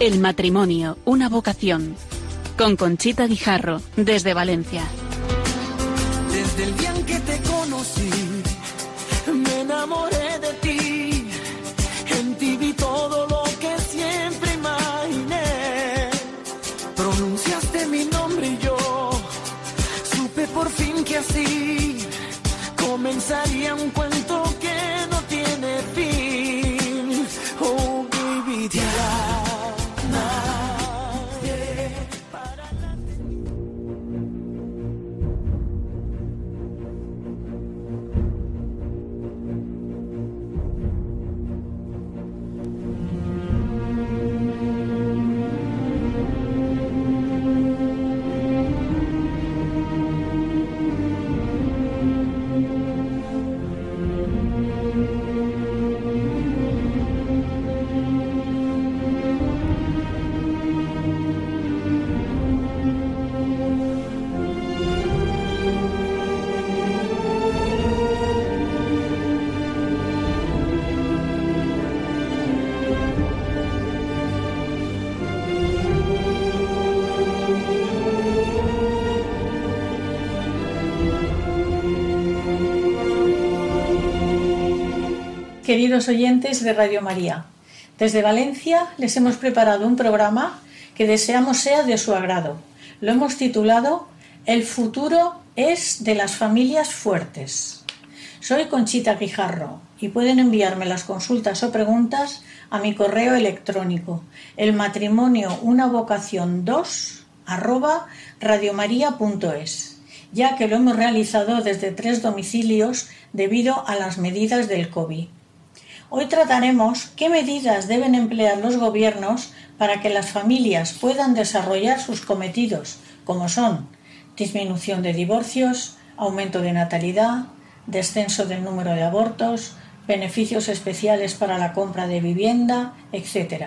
El matrimonio, una vocación. Con Conchita Guijarro, desde Valencia. Queridos oyentes de Radio María, desde Valencia les hemos preparado un programa que deseamos sea de su agrado. Lo hemos titulado El futuro es de las familias fuertes. Soy Conchita Guijarro y pueden enviarme las consultas o preguntas a mi correo electrónico el matrimonio una vocación 2 arroba radiomaria.es ya que lo hemos realizado desde tres domicilios debido a las medidas del COVID. Hoy trataremos qué medidas deben emplear los gobiernos para que las familias puedan desarrollar sus cometidos, como son disminución de divorcios, aumento de natalidad, descenso del número de abortos, beneficios especiales para la compra de vivienda, etc.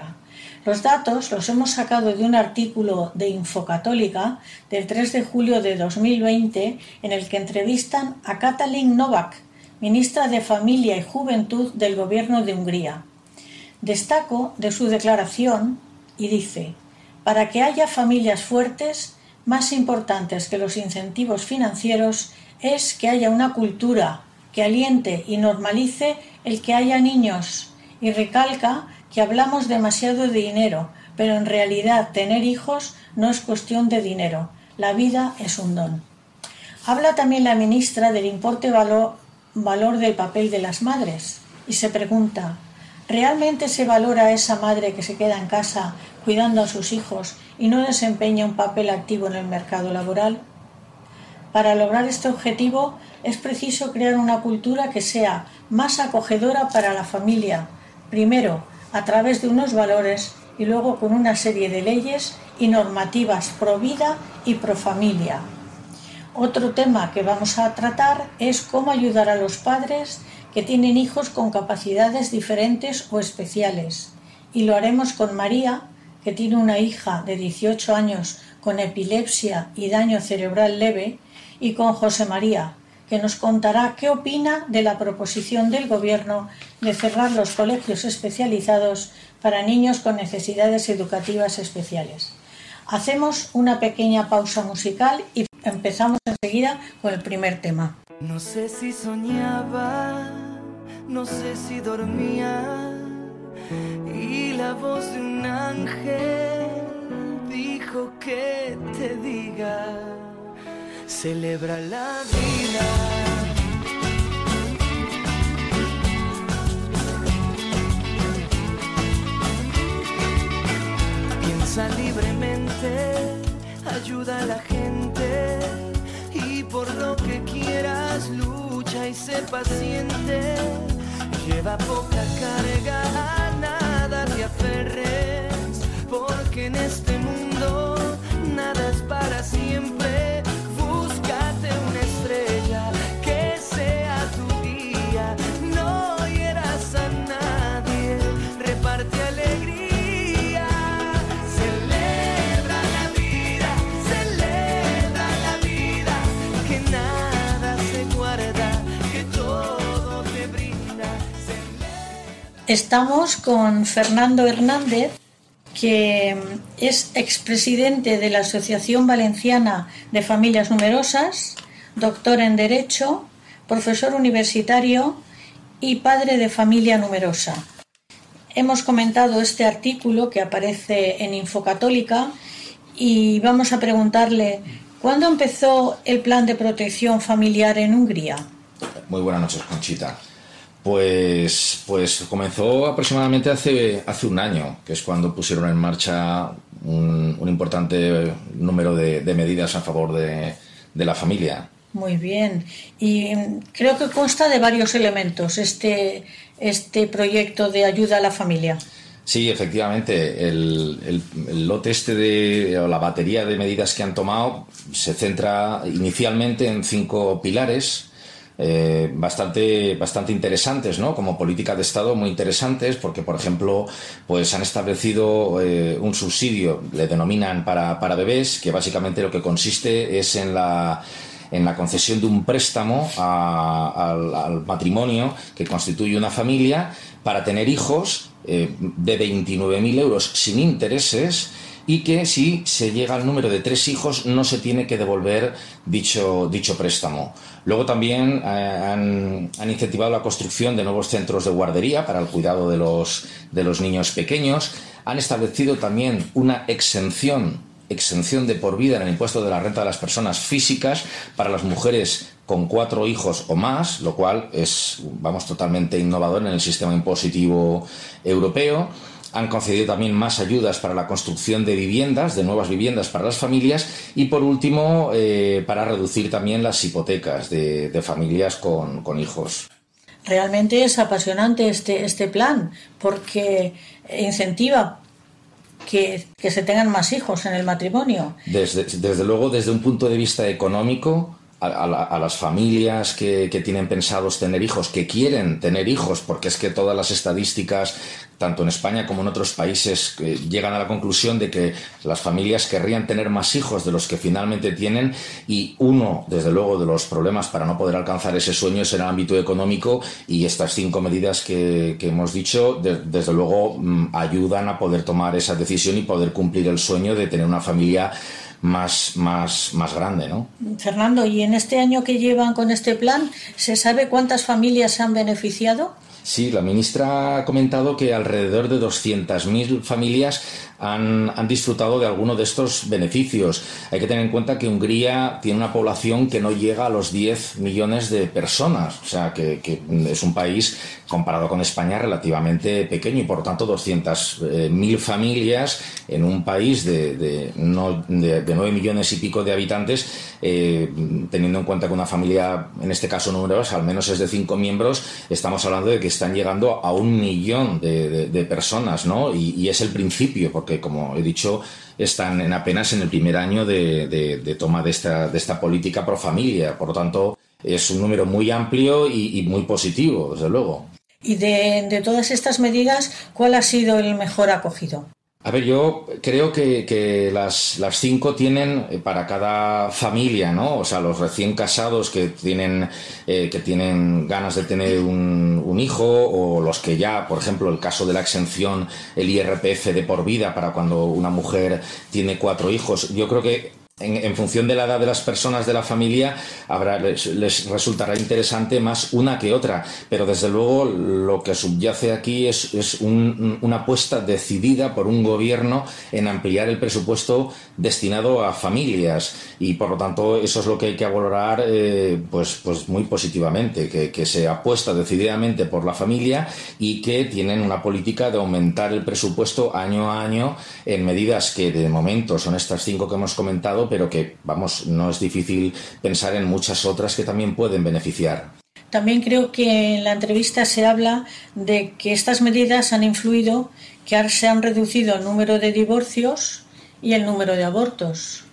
Los datos los hemos sacado de un artículo de Infocatólica del 3 de julio de 2020 en el que entrevistan a Katalin Novak, ministra de Familia y Juventud del Gobierno de Hungría. Destaco de su declaración y dice, para que haya familias fuertes, más importantes que los incentivos financieros es que haya una cultura que aliente y normalice el que haya niños y recalca que hablamos demasiado de dinero, pero en realidad tener hijos no es cuestión de dinero, la vida es un don. Habla también la ministra del importe valor, valor del papel de las madres y se pregunta, ¿realmente se valora a esa madre que se queda en casa cuidando a sus hijos y no desempeña un papel activo en el mercado laboral? Para lograr este objetivo es preciso crear una cultura que sea más acogedora para la familia, primero a través de unos valores y luego con una serie de leyes y normativas pro vida y pro familia. Otro tema que vamos a tratar es cómo ayudar a los padres que tienen hijos con capacidades diferentes o especiales. Y lo haremos con María, que tiene una hija de 18 años con epilepsia y daño cerebral leve, y con José María, que nos contará qué opina de la proposición del Gobierno de cerrar los colegios especializados para niños con necesidades educativas especiales. Hacemos una pequeña pausa musical y empezamos enseguida con el primer tema. No sé si soñaba, no sé si dormía y la voz de un ángel dijo que te diga, celebra la vida. Piensa libremente, ayuda a la gente y por lo que quieras lucha y sé paciente. Lleva poca carga, a nada te aferres, porque en este Estamos con Fernando Hernández, que es expresidente de la Asociación Valenciana de Familias Numerosas, doctor en Derecho, profesor universitario y padre de familia numerosa. Hemos comentado este artículo que aparece en Infocatólica y vamos a preguntarle ¿cuándo empezó el plan de protección familiar en Hungría? Muy buenas noches, Conchita. Pues, pues comenzó aproximadamente hace, hace un año, que es cuando pusieron en marcha un, importante número de, medidas a favor de, la familia. Muy bien. Y creo que consta de varios elementos este, este proyecto de ayuda a la familia. Sí, efectivamente. El, el, lote este de, o la batería de medidas que han tomado se centra inicialmente en cinco pilares eh, bastante, bastante interesantes, ¿no? Como política de Estado muy interesantes, porque, por ejemplo, pues han establecido eh, un subsidio, le denominan para, para bebés, que básicamente lo que consiste es en la en la concesión de un préstamo al, matrimonio que constituye una familia para tener hijos eh, de 29.000 euros sin intereses y que si se llega al número de tres hijos no se tiene que devolver dicho, dicho préstamo. Luego también eh, han, incentivado la construcción de nuevos centros de guardería para el cuidado de los, de los niños pequeños. Han establecido también una exención exención de por vida en el impuesto de la renta de las personas físicas para las mujeres con cuatro hijos o más, lo cual es, vamos, totalmente innovador en el sistema impositivo europeo han concedido también más ayudas para la construcción de viviendas, de nuevas viviendas para las familias y por último eh, para reducir también las hipotecas de, familias con, hijos. Realmente es apasionante este, este plan porque incentiva que, se tengan más hijos en el matrimonio. Desde, desde luego, desde un punto de vista económico, a, las familias que, tienen pensados tener hijos, que quieren tener hijos, porque es que todas las estadísticas, tanto en España como en otros países, eh, llegan a la conclusión de que las familias querrían tener más hijos de los que finalmente tienen y uno, desde luego, de los problemas para no poder alcanzar ese sueño es el ámbito económico y estas cinco medidas que, que hemos dicho, desde luego, mm, ayudan a poder tomar esa decisión y poder cumplir el sueño de tener una familia más, más, más grande, ¿no? Fernando, ¿y en este año que llevan con este plan, se sabe cuántas familias se han beneficiado? Sí, la ministra ha comentado que alrededor de 200.000 familias han, disfrutado de alguno de estos beneficios. Hay que tener en cuenta que Hungría tiene una población que no llega a los 10 millones de personas, o sea, que, es un país, comparado con España, relativamente pequeño y, por tanto, 200.000 familias en un país de, de, 9 millones y pico de habitantes, eh, teniendo en cuenta que una familia, en este caso numerosa, al menos es de 5 miembros, estamos hablando de que están llegando a un millón de, personas, ¿no? Y, y es el principio, porque como he dicho, están en apenas en el primer año de, toma de esta, de esta política pro familia. Por lo tanto, es un número muy amplio y, muy positivo, desde luego. Y de, todas estas medidas, ¿cuál ha sido el mejor acogido? A ver, yo creo que, las, las, cinco tienen eh, para cada familia, ¿no? O sea, los recién casados que tienen, eh, que tienen ganas de tener un, un, hijo, o los que ya, por ejemplo, el caso de la exención, el IRPF de por vida para cuando una mujer tiene cuatro hijos. Yo creo que en, función de la edad de las personas de la familia, habrá, les, resultará interesante más una que otra. Pero desde luego lo que subyace aquí es, una apuesta decidida por un gobierno en ampliar el presupuesto destinado a familias. Y por lo tanto, eso es lo que hay que valorar eh, pues, pues muy positivamente, que, que se apuesta decididamente por la familia y que tienen una política de aumentar el presupuesto año a año en medidas que de momento son estas cinco que hemos comentado pero que, vamos, no es difícil pensar en muchas otras que también pueden beneficiar. También creo que en la entrevista se habla de que estas medidas han influido, que se han reducido el número de divorcios y el número de abortos.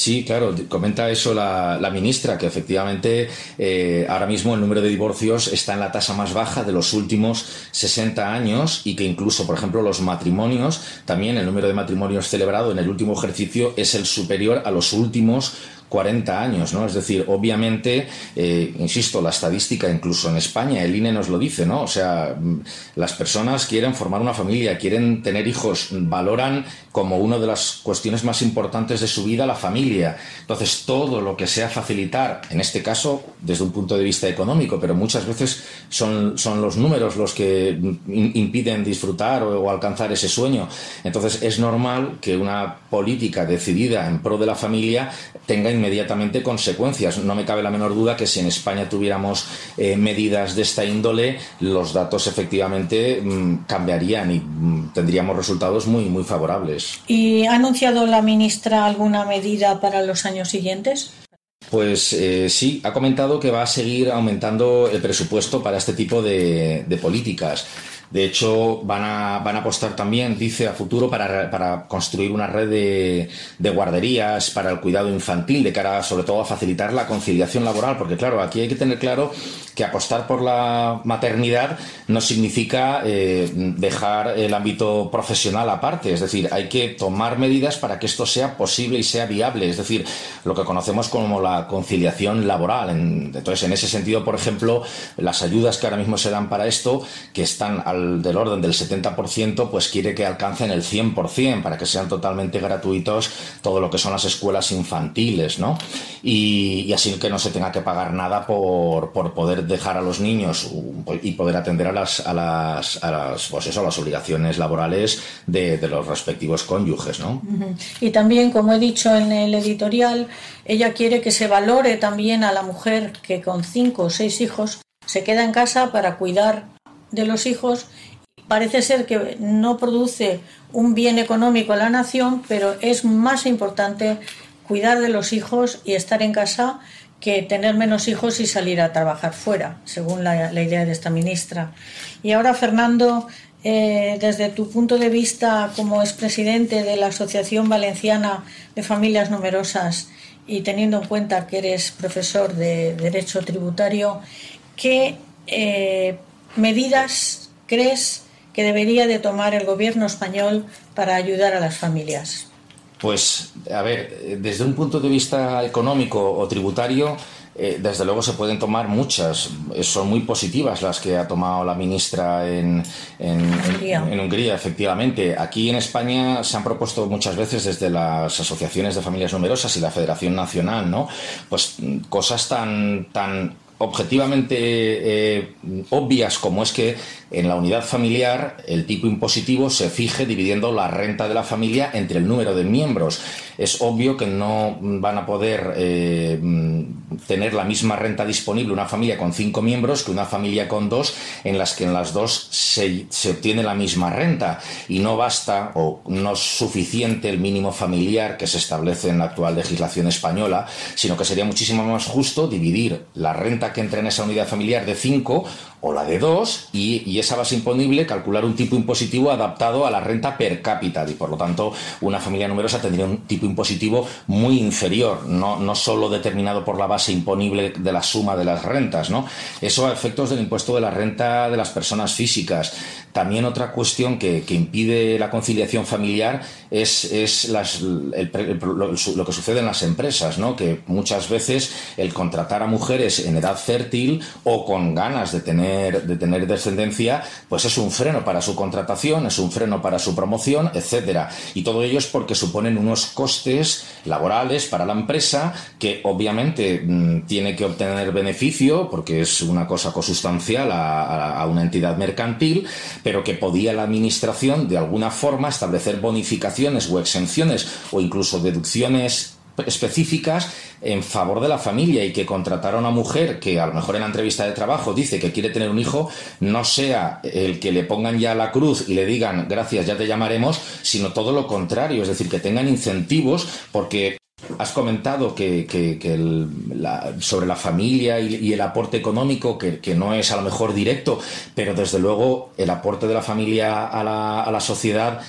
Sí, claro, comenta eso la, ministra, que efectivamente eh, ahora mismo el número de divorcios está en la tasa más baja de los últimos 60 años y que incluso, por ejemplo, los matrimonios, también el número de matrimonios celebrado en el último ejercicio es el superior a los últimos 40 años, ¿no? Es decir, obviamente, eh, insisto, la estadística, incluso en España, el INE nos lo dice, ¿no? O sea, mm, las personas quieren formar una familia, quieren tener hijos, valoran como una de las cuestiones más importantes de su vida la familia. Entonces, todo lo que sea facilitar, en este caso, desde un punto de vista económico, pero muchas veces son, son los números los que impiden disfrutar o, alcanzar ese sueño. Entonces, es normal que una política decidida en pro de la familia tenga inmediatamente consecuencias. No me cabe la menor duda que si en España tuviéramos eh, medidas de esta índole, los datos efectivamente mm, cambiarían y mm, tendríamos resultados muy, muy favorables. ¿Y ha anunciado la ministra alguna medida para los años siguientes? Pues eh, sí, ha comentado que va a seguir aumentando el presupuesto para este tipo de, de políticas. De hecho, van a, van a apostar también, dice, a futuro para, construir una red de, de, guarderías para el cuidado infantil, de cara sobre todo a facilitar la conciliación laboral, porque claro, aquí hay que tener claro que apostar por la maternidad no significa eh, dejar el ámbito profesional aparte, es decir, hay que tomar medidas para que esto sea posible y sea viable, es decir, lo que conocemos como la conciliación laboral. Entonces, en ese sentido, por ejemplo, las ayudas que ahora mismo se dan para esto, que están al del orden del 70%, pues quiere que alcancen el 100% para que sean totalmente gratuitos todo lo que son las escuelas infantiles, ¿no? Y, así que no se tenga que pagar nada por, por, poder dejar a los niños y poder atender a las, a las, a las, pues eso, a las obligaciones laborales de, de los respectivos cónyuges, ¿no? Y también, como he dicho en el editorial, ella quiere que se valore también a la mujer que con cinco o seis hijos se queda en casa para cuidar de los hijos parece ser que no produce un bien económico a la nación, pero es más importante cuidar de los hijos y estar en casa que tener menos hijos y salir a trabajar fuera, según la, idea de esta ministra. Y ahora, Fernando, eh, desde tu punto de vista como expresidente de la Asociación Valenciana de Familias Numerosas y teniendo en cuenta que eres profesor de Derecho Tributario, ¿qué eh, medidas crees que debería de tomar el gobierno español para ayudar a las familias? Pues, a ver, desde un punto de vista económico o tributario, eh, desde luego se pueden tomar muchas. Son muy positivas las que ha tomado la ministra en, en, Hungría. en, en Hungría, efectivamente. Aquí en España se han propuesto muchas veces desde las asociaciones de familias numerosas y la Federación Nacional, ¿no? Pues cosas tan, tan objetivamente eh, obvias como es que en la unidad familiar el tipo impositivo se fije dividiendo la renta de la familia entre el número de miembros. Es obvio que no van a poder eh, tener la misma renta disponible una familia con cinco miembros que una familia con dos, en las que en las dos se, se obtiene la misma renta. Y no basta o no es suficiente el mínimo familiar que se establece en la actual legislación española, sino que sería muchísimo más justo dividir la renta que entra en esa unidad familiar de cinco o la de dos y, y, esa base imponible calcular un tipo impositivo adaptado a la renta per cápita y por lo tanto una familia numerosa tendría un tipo impositivo muy inferior, no, no solo determinado por la base imponible de la suma de las rentas, ¿no? Eso a efectos del impuesto de la renta de las personas físicas. También otra cuestión que, que impide la conciliación familiar es, es las, lo, lo, que sucede en las empresas, ¿no? que muchas veces el contratar a mujeres en edad fértil o con ganas de tener, de tener descendencia, pues es un freno para su contratación, es un freno para su promoción, etcétera. Y todo ello es porque suponen unos costes laborales para la empresa que obviamente mmm, tiene que obtener beneficio porque es una cosa a, a una entidad mercantil, pero que podía la administración de alguna forma establecer bonificaciones o exenciones o incluso deducciones específicas en favor de la familia y que contratar a una mujer que a lo mejor en la entrevista de trabajo dice que quiere tener un hijo, no sea el que le pongan ya la cruz y le digan gracias, ya te llamaremos, sino todo lo contrario, es decir, que tengan incentivos porque Has comentado que, sobre la familia y, y el aporte económico, que, que, no es a lo mejor directo, pero desde luego el aporte de la familia a la, a la sociedad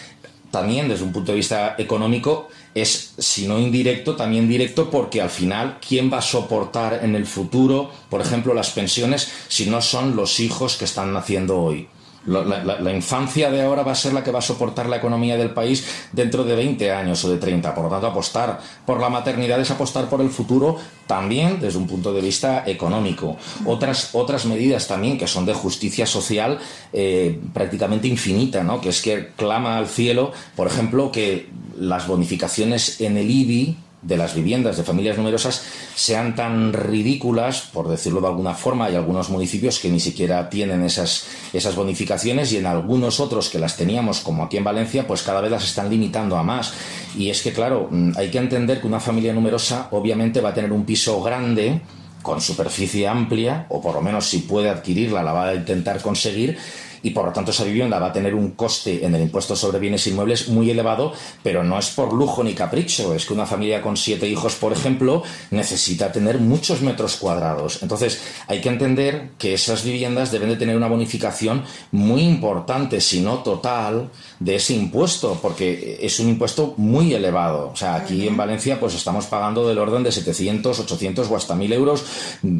también desde un punto de vista económico es, si no indirecto, también directo porque al final, ¿quién va a soportar en el futuro, por ejemplo, las pensiones si no son los hijos que están naciendo hoy? La, infancia de ahora va a ser la que va a soportar la economía del país dentro de 20 años o de 30. Por lo tanto, apostar por la maternidad es apostar por el futuro también desde un punto de vista económico. Otras, otras medidas también que son de justicia social eh, prácticamente infinita, ¿no? que es que clama al cielo, por ejemplo, que las bonificaciones en el IBI de las viviendas de familias numerosas sean tan ridículas, por decirlo de alguna forma, hay algunos municipios que ni siquiera tienen esas, esas bonificaciones y en algunos otros que las teníamos, como aquí en Valencia, pues cada vez las están limitando a más. Y es que, claro, mm, hay que entender que una familia numerosa obviamente va a tener un piso grande, con superficie amplia, o por lo menos si puede adquirirla, la va a intentar conseguir, y por lo tanto esa vivienda va a tener un coste en el impuesto sobre bienes inmuebles muy elevado, pero no es por lujo ni capricho, es que una familia con siete hijos, por ejemplo, necesita tener muchos metros cuadrados. Entonces hay que entender que esas viviendas deben de tener una bonificación muy importante, si no total, de ese impuesto, porque es un impuesto muy elevado. O sea, aquí en Valencia pues estamos pagando del orden de 700, 800 o hasta 1000 euros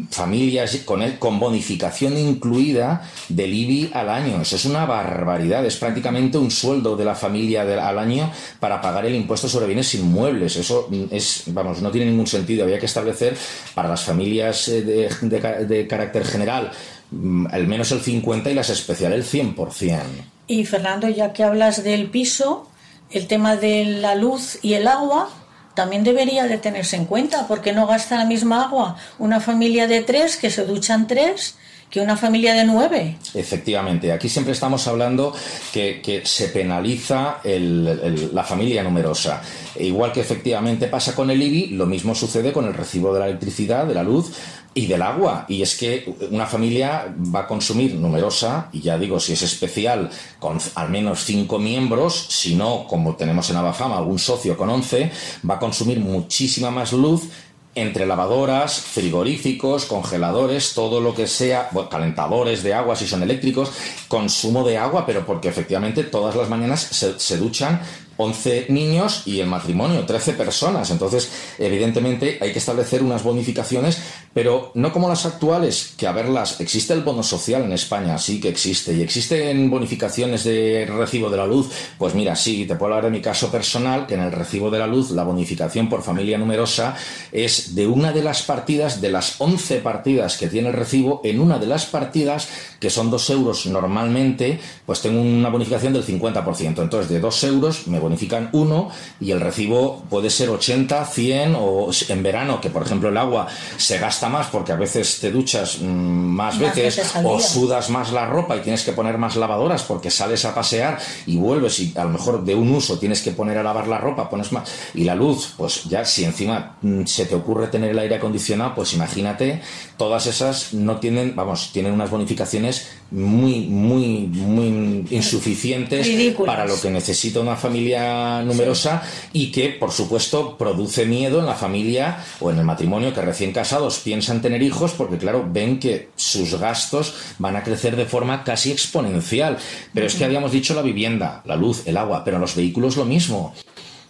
familias con, con bonificación incluida del IBI al año es una barbaridad. Es prácticamente un sueldo de la familia al año para pagar el impuesto sobre bienes inmuebles. Eso es, vamos, no tiene ningún sentido. Había que establecer para las familias eh, de, carácter general mm, al menos el 50 y las especiales el 100%. Y Fernando, ya que hablas del piso, el tema de la luz y el agua también debería de tenerse en cuenta porque no gasta la misma agua una familia de tres que se duchan tres que una familia de nueve. Efectivamente, aquí siempre estamos hablando que, se penaliza la familia numerosa. E igual que efectivamente pasa con el IBI, lo mismo sucede con el recibo de la electricidad, de la luz y del agua. Y es que una familia va a consumir numerosa, y ya digo, si es especial, con al menos cinco miembros, si no, como tenemos en Abafama, algún socio con once, va a consumir muchísima más luz entre lavadoras, frigoríficos, congeladores, todo lo que sea, calentadores de agua si son eléctricos, consumo de agua, pero porque efectivamente todas las mañanas se, se duchan 11 niños y el matrimonio, 13 personas. Entonces, evidentemente, hay que establecer unas bonificaciones, pero no como las actuales, que a verlas, existe el bono social en España, sí que existe, y existen bonificaciones de recibo de la luz. Pues mira, sí, te puedo hablar de mi caso personal, que en el recibo de la luz, la bonificación por familia numerosa es de una de las partidas, de las 11 partidas que tiene el recibo, en una de las partidas, que son 2 euros normalmente, pues tengo una bonificación del 50%. Entonces, de 2 euros me bonifican uno y el recibo puede ser 80, 100 o en verano, que por ejemplo el agua se gasta más porque a veces te duchas mm, más, veces, o sudas más la ropa y tienes que poner más lavadoras porque sales a pasear y vuelves y a lo mejor de un uso tienes que poner a lavar la ropa, pones más y la luz, pues ya si encima mm, se te ocurre tener el aire acondicionado, pues imagínate, todas esas no tienen, vamos, tienen unas bonificaciones muy, muy, muy insuficientes para lo que necesita una familia numerosa y que, por supuesto, produce miedo en la familia o en el matrimonio que recién casados piensan tener hijos porque, claro, ven que sus gastos van a crecer de forma casi exponencial. Pero es que habíamos dicho la vivienda, la luz, el agua, pero los vehículos lo mismo.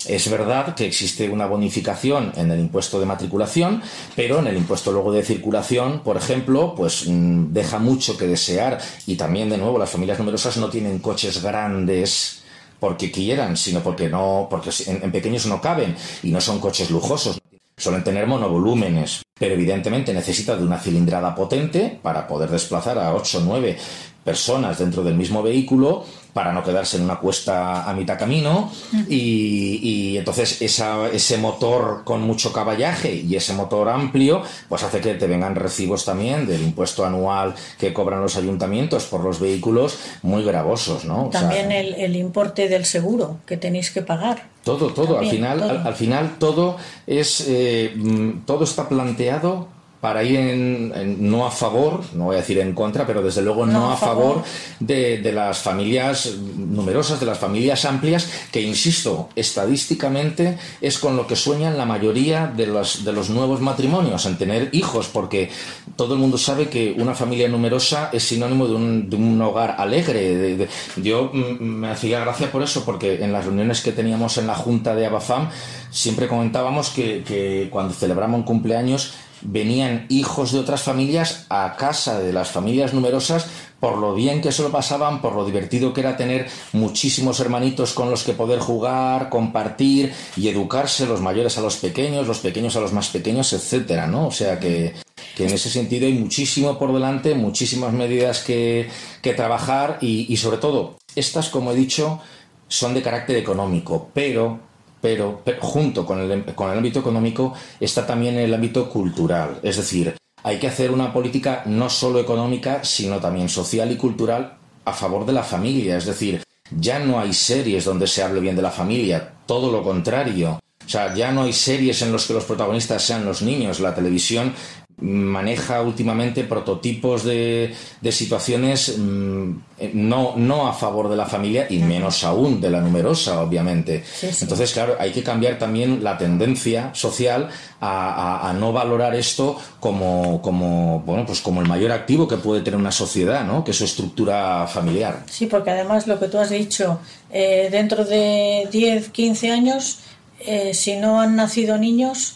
Es verdad que existe una bonificación en el impuesto de matriculación, pero en el impuesto luego de circulación, por ejemplo, pues mm, deja mucho que desear y también de nuevo las familias numerosas no tienen coches grandes porque quieran, sino porque no, porque en, pequeños no caben y no son coches lujosos. Suelen tener monovolúmenes, pero evidentemente necesita de una cilindrada potente para poder desplazar a 8 o 9 personas dentro del mismo vehículo para no quedarse en una cuesta a mitad camino y, entonces ese motor con mucho caballaje y ese motor amplio pues hace que te vengan recibos también del impuesto anual que cobran los ayuntamientos por los vehículos muy gravosos, ¿no? También el, importe del seguro que tenéis que pagar. Todo, todo, al final, Al, final todo es eh, mm, todo está planteado para ir en, no a favor, no voy a decir en contra, pero desde luego no, a favor, de, de, las familias numerosas, de las familias amplias, que insisto, estadísticamente es con lo que sueñan la mayoría de los, de los nuevos matrimonios, en tener hijos, porque todo el mundo sabe que una familia numerosa es sinónimo de un, de un hogar alegre. yo mm, me hacía gracia por eso, porque en las reuniones que teníamos en la junta de Abafam siempre comentábamos que, que cuando celebramos un cumpleaños, venían hijos de otras familias a casa de las familias numerosas por lo bien que se lo pasaban, por lo divertido que era tener muchísimos hermanitos con los que poder jugar, compartir y educarse los mayores a los pequeños, los pequeños a los más pequeños, etcétera, ¿no? O sea que, en ese sentido hay muchísimo por delante, muchísimas medidas que, que trabajar y sobre todo, estas, como he dicho, son de carácter económico, pero pero, junto con el, con el ámbito económico está también el ámbito cultural. Es decir, hay que hacer una política no solo económica, sino también social y cultural a favor de la familia. Es decir, ya no hay series donde se hable bien de la familia, todo lo contrario. O sea, ya no hay series en las que los protagonistas sean los niños. La televisión maneja últimamente prototipos de, de situaciones mm, no, no a favor de la familia y menos aún de la numerosa, obviamente. Entonces, claro, hay que cambiar también la tendencia social a, a, no valorar esto como, como, bueno, pues como el mayor activo que puede tener una sociedad, ¿no? que es su estructura familiar. Sí, porque además lo que tú has dicho, eh, dentro de 10, 15 años, eh, si no han nacido niños,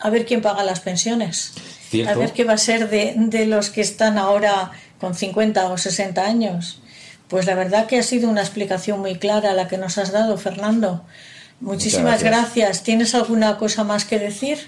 a ver quién paga las pensiones. A ver qué va a ser de, los que están ahora con 50 o 60 años. Pues la verdad que ha sido una explicación muy clara la que nos has dado, Fernando. Muchísimas gracias. ¿Tienes alguna cosa más que decir?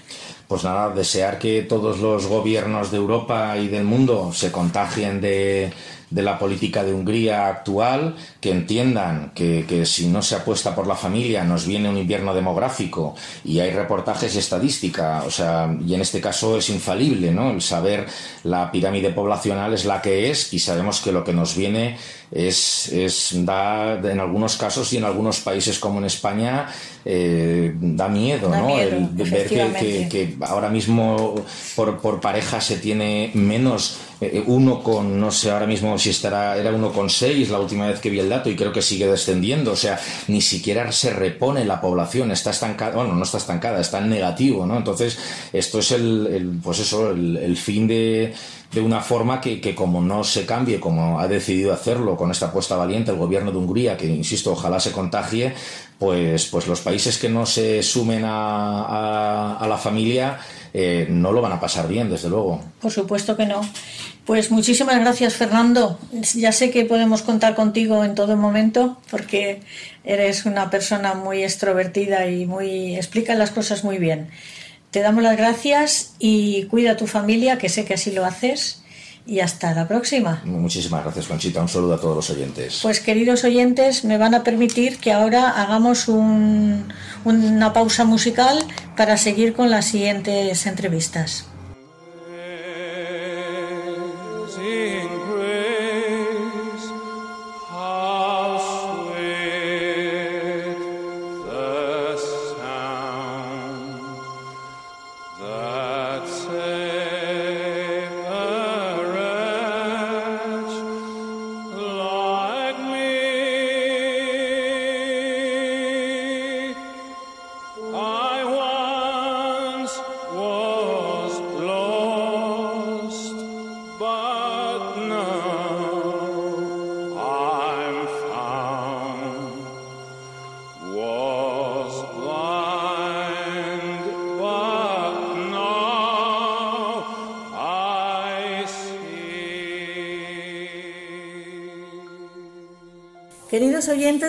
Pues nada, desear que todos los gobiernos de Europa y del mundo se contagien de, de la política de Hungría actual, que entiendan que, que, si no se apuesta por la familia nos viene un invierno demográfico y hay reportajes y estadística, o sea, y en este caso es infalible, ¿no? El saber la pirámide poblacional es la que es y sabemos que lo que nos viene es, es da en algunos casos y en algunos países como en España eh, da miedo, ¿no? el ver que, que, ahora mismo por, por pareja se tiene menos eh, uno con, no sé ahora mismo si estará, era uno con seis la última vez que vi el y creo que sigue descendiendo, o sea, ni siquiera se repone la población, está estancada, bueno, no está estancada, está en negativo, ¿no? Entonces, esto es el, pues eso, el, fin de, de una forma que, que, como no se cambie, como ha decidido hacerlo con esta apuesta valiente el gobierno de Hungría, que insisto, ojalá se contagie, pues, pues los países que no se sumen a, a la familia eh, no lo van a pasar bien, desde luego. Por supuesto que no. Pues muchísimas gracias, Fernando. Ya sé que podemos contar contigo en todo momento porque eres una persona muy extrovertida y muy explica las cosas muy bien. Te damos las gracias y cuida a tu familia, que sé que así lo haces. Y hasta la próxima. Muchísimas gracias, Conchita. Un saludo a todos los oyentes. Pues queridos oyentes, me van a permitir que ahora hagamos un, una pausa musical para seguir con las siguientes entrevistas.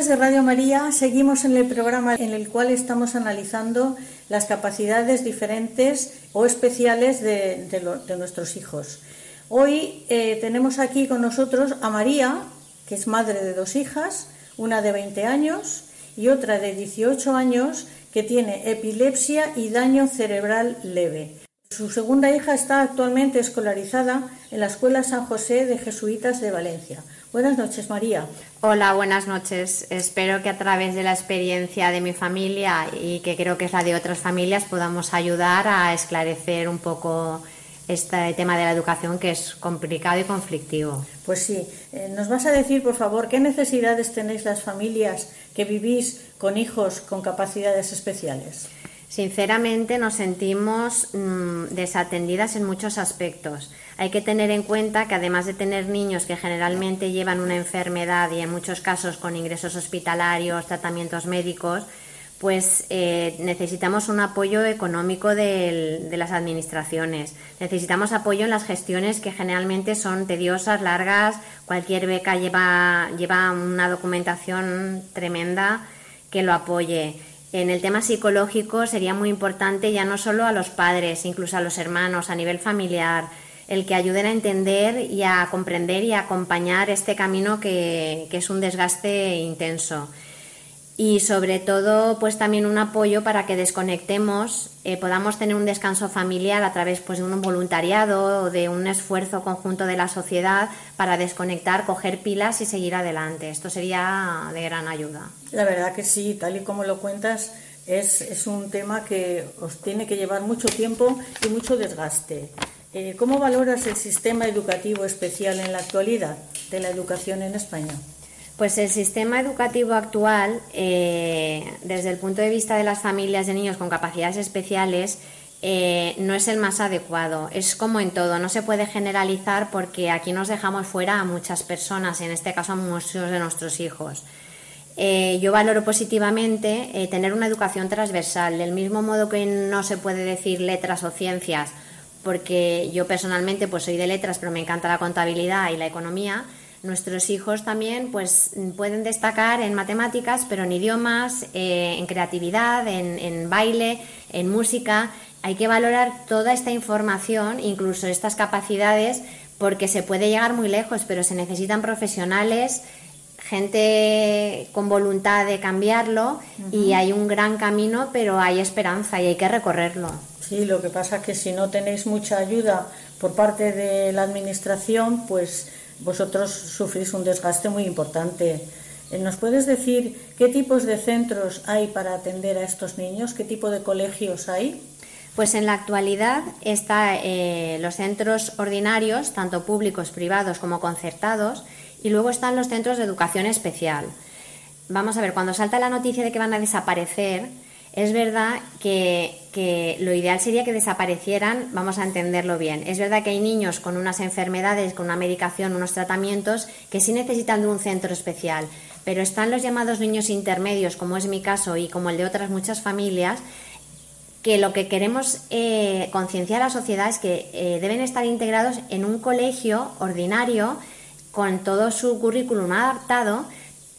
De Radio María, seguimos en el programa en el cual estamos analizando las capacidades diferentes o especiales de, nuestros hijos. Hoy eh, tenemos aquí con nosotros a María, que es madre de dos hijas, una de 20 años y otra de 18 años, que tiene epilepsia y daño cerebral leve. Su segunda hija está actualmente escolarizada en la Escuela San José de Jesuitas de Valencia. Buenas noches, María. Hola, buenas noches. Espero que a través de la experiencia de mi familia y que creo que es la de otras familias podamos ayudar a esclarecer un poco este tema de la educación que es complicado y conflictivo. Pues sí, eh, nos vas a decir, por favor, qué necesidades tenéis las familias que vivís con hijos con capacidades especiales. Sinceramente nos sentimos mmm, desatendidas en muchos aspectos. Hay que tener en cuenta que además de tener niños que generalmente llevan una enfermedad y en muchos casos con ingresos hospitalarios, tratamientos médicos, pues eh, necesitamos un apoyo económico de las administraciones, necesitamos apoyo en las gestiones que generalmente son tediosas, largas, cualquier beca lleva, lleva una documentación tremenda que lo apoye. En el tema psicológico sería muy importante ya no solo a los padres, incluso a los hermanos, a nivel familiar, el que ayuden a entender y a comprender y a acompañar este camino que, que es un desgaste intenso y sobre todo pues también un apoyo para que desconectemos, eh, podamos tener un descanso familiar a través pues de un voluntariado o de un esfuerzo conjunto de la sociedad para desconectar, coger pilas y seguir adelante. Esto sería de gran ayuda. La verdad que sí, tal y como lo cuentas, es, es un tema que os tiene que llevar mucho tiempo y mucho desgaste. Eh, ¿Cómo valoras el sistema educativo especial en la actualidad de la educación en España? Pues el sistema educativo actual, eh, desde el punto de vista de las familias de niños con capacidades especiales, eh, no es el más adecuado. Es como en todo, no se puede generalizar porque aquí nos dejamos fuera a muchas personas, en este caso a muchos de nuestros hijos. Eh, yo valoro positivamente tener una educación transversal, del mismo modo que no se puede decir letras o ciencias, porque yo personalmente pues soy de letras, pero me encanta la contabilidad y la economía Nuestros hijos también pues, pueden destacar en matemáticas, pero en idiomas, eh, en creatividad, en, baile, en música. Hay que valorar toda esta información, incluso estas capacidades, porque se puede llegar muy lejos, pero se necesitan profesionales, gente con voluntad de cambiarlo y hay un gran camino, pero hay esperanza y hay que recorrerlo. Sí, lo que pasa es que si no tenéis mucha ayuda por parte de la Administración, pues vosotros sufrís un desgaste muy importante. Eh, ¿Nos puedes decir qué tipos de centros hay para atender a estos niños? ¿Qué tipo de colegios hay? Pues en la actualidad están eh, los centros ordinarios, tanto públicos, privados como concertados, y luego están los centros de educación especial. Vamos a ver, cuando salta la noticia de que van a desaparecer, es verdad que, lo ideal sería que desaparecieran, vamos a entenderlo bien. Es verdad que hay niños con unas enfermedades, con una medicación, unos tratamientos que sí necesitan de un centro especial, pero están los llamados niños intermedios, como es mi caso y como el de otras muchas familias, que lo que queremos eh, concienciar a la sociedad es que eh, deben estar integrados en un colegio ordinario con todo su currículum adaptado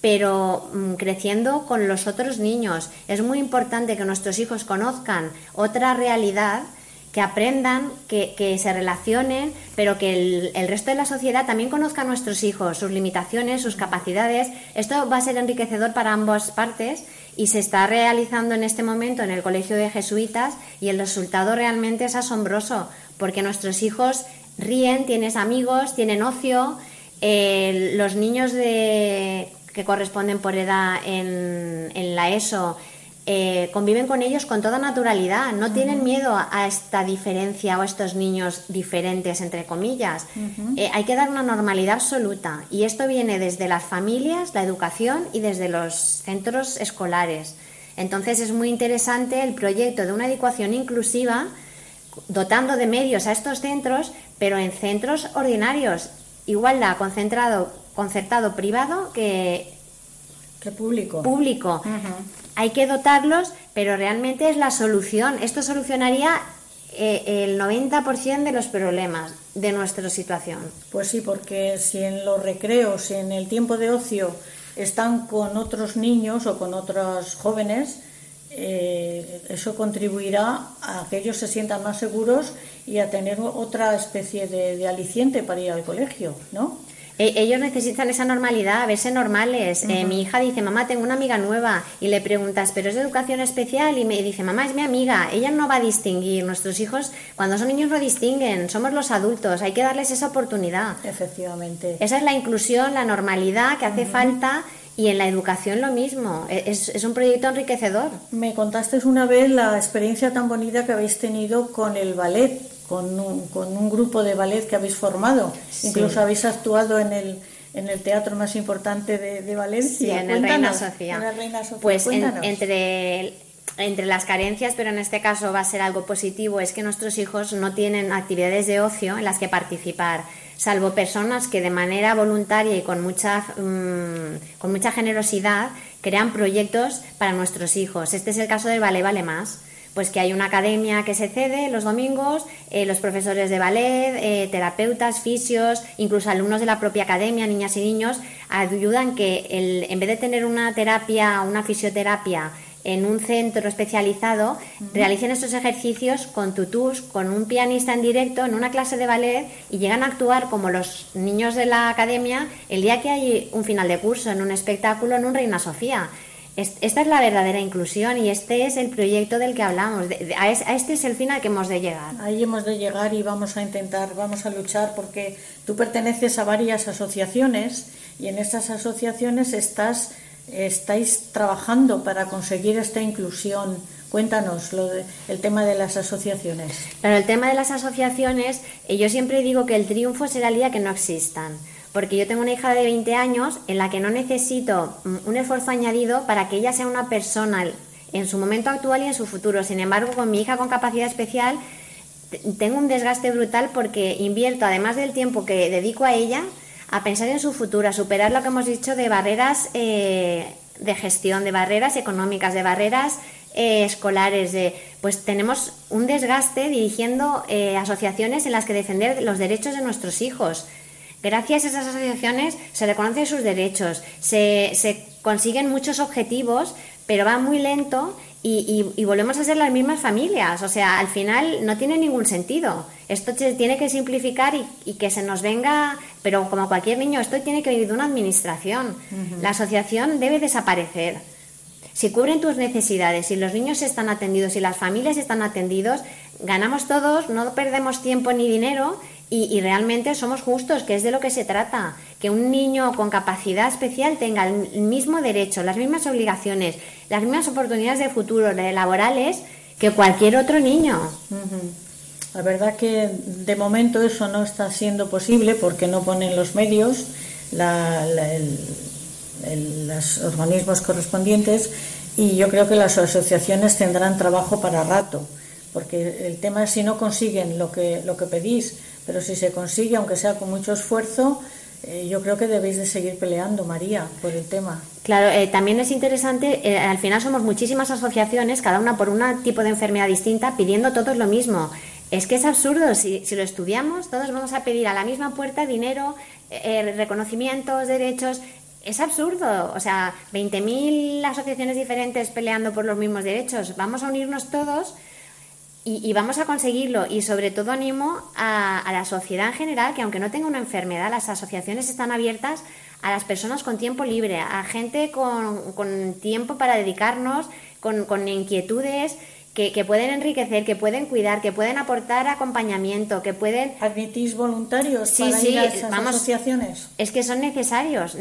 pero mm, creciendo con los otros niños. Es muy importante que nuestros hijos conozcan otra realidad, que aprendan, que, se relacionen, pero que el, resto de la sociedad también conozca a nuestros hijos, sus limitaciones, sus capacidades. Esto va a ser enriquecedor para ambas partes y se está realizando en este momento en el Colegio de Jesuitas y el resultado realmente es asombroso, porque nuestros hijos ríen, tienen amigos, tienen ocio. Eh, los niños de que corresponden por edad en, la ESO, eh, conviven con ellos con toda naturalidad, no tienen miedo a, esta diferencia o a estos niños diferentes, entre comillas. Eh, hay que dar una normalidad absoluta y esto viene desde las familias, la educación y desde los centros escolares. Entonces es muy interesante el proyecto de una educación inclusiva dotando de medios a estos centros, pero en centros ordinarios. Igualdad, concentrado, concertado privado que, que público. Público. Hay que dotarlos, pero realmente es la solución. Esto solucionaría eh, el 90% de los problemas de nuestra situación. Pues sí, porque si en los recreos, en el tiempo de ocio, están con otros niños o con otros jóvenes, eh, eso contribuirá a que ellos se sientan más seguros y a tener otra especie de, de aliciente para ir al colegio, ¿no? E, ellos necesitan esa normalidad, verse normales. Eh, mi hija dice, mamá, tengo una amiga nueva. Y le preguntas, ¿pero es de educación especial? Y me dice, mamá, es mi amiga. Ella no va a distinguir. Nuestros hijos, cuando son niños, no distinguen. Somos los adultos. Hay que darles esa oportunidad. Efectivamente. Esa es la inclusión, la normalidad que hace falta. Y en la educación lo mismo, e, es, es, un proyecto enriquecedor. Me contaste una vez la experiencia tan bonita que habéis tenido con el ballet con un, con un grupo de ballet que habéis formado. Incluso habéis actuado en el, en el teatro más importante de, Valencia. en, el Reina Sofía. Pues entre, entre las carencias, pero en este caso va a ser algo positivo, es que nuestros hijos no tienen actividades de ocio en las que participar salvo personas que de manera voluntaria y con mucha, mm, con mucha generosidad crean proyectos para nuestros hijos. Este es el caso del Ballet Vale Más pues que hay una academia que se cede los domingos, eh, los profesores de ballet, eh, terapeutas, fisios, incluso alumnos de la propia academia, niñas y niños, ayudan que el, en vez de tener una terapia, una fisioterapia en un centro especializado, realicen estos ejercicios con tutús, con un pianista en directo, en una clase de ballet y llegan a actuar como los niños de la academia el día que hay un final de curso, en un espectáculo, en un Reina Sofía. Esta es la verdadera inclusión y este es el proyecto del que hablamos. A este es el fin al que hemos de llegar. Ahí hemos de llegar y vamos a intentar, vamos a luchar porque tú perteneces a varias asociaciones y en estas asociaciones estás, estáis trabajando para conseguir esta inclusión. Cuéntanos lo el tema de las asociaciones. Pero el tema de las asociaciones, eh, yo siempre digo que el triunfo será el día que no existan porque yo tengo una hija de 20 años en la que no necesito un esfuerzo añadido para que ella sea una persona en su momento actual y en su futuro. Sin embargo, con mi hija con capacidad especial tengo un desgaste brutal porque invierto, además del tiempo que dedico a ella, a pensar en su futuro, a superar lo que hemos dicho de barreras eh, de gestión, de barreras económicas, de barreras eh, escolares, de, pues tenemos un desgaste dirigiendo eh, asociaciones en las que defender los derechos de nuestros hijos. Gracias a esas asociaciones se reconocen sus derechos, se, consiguen muchos objetivos, pero va muy lento y, volvemos a ser las mismas familias. O sea, al final no tiene ningún sentido. Esto se tiene que simplificar y, que se nos venga, pero como cualquier niño, esto tiene que venir de una administración. La asociación debe desaparecer. Si cubren tus necesidades, si los niños están atendidos, si las familias están atendidos, ganamos todos, no perdemos tiempo ni dinero y, realmente somos justos, que es de lo que se trata, que un niño con capacidad especial tenga el mismo derecho, las mismas obligaciones, las mismas oportunidades de futuro laborales que cualquier otro niño. La verdad que de momento eso no está siendo posible porque no ponen los medios, los organismos correspondientes y yo creo que las asociaciones tendrán trabajo para rato porque el tema es si no consiguen lo que, lo que pedís, pero si se consigue, aunque sea con mucho esfuerzo, eh, yo creo que debéis de seguir peleando, María, por el tema. Claro, eh, también es interesante, eh, al final somos muchísimas asociaciones, cada una por un tipo de enfermedad distinta, pidiendo todos lo mismo. Es que es absurdo, si, si lo estudiamos, todos vamos a pedir a la misma puerta dinero, reconocimientos, derechos, es absurdo. O sea, 20.000 asociaciones diferentes peleando por los mismos derechos. Vamos a unirnos todos y, vamos a conseguirlo. Y sobre todo animo a, la sociedad en general que aunque no tenga una enfermedad, las asociaciones están abiertas a las personas con tiempo libre, a gente con, con tiempo para dedicarnos, con, con inquietudes que, pueden enriquecer, que pueden cuidar, que pueden aportar acompañamiento, que pueden... ¿Admitís voluntarios sí, para ir a esas asociaciones? Es que son necesarios,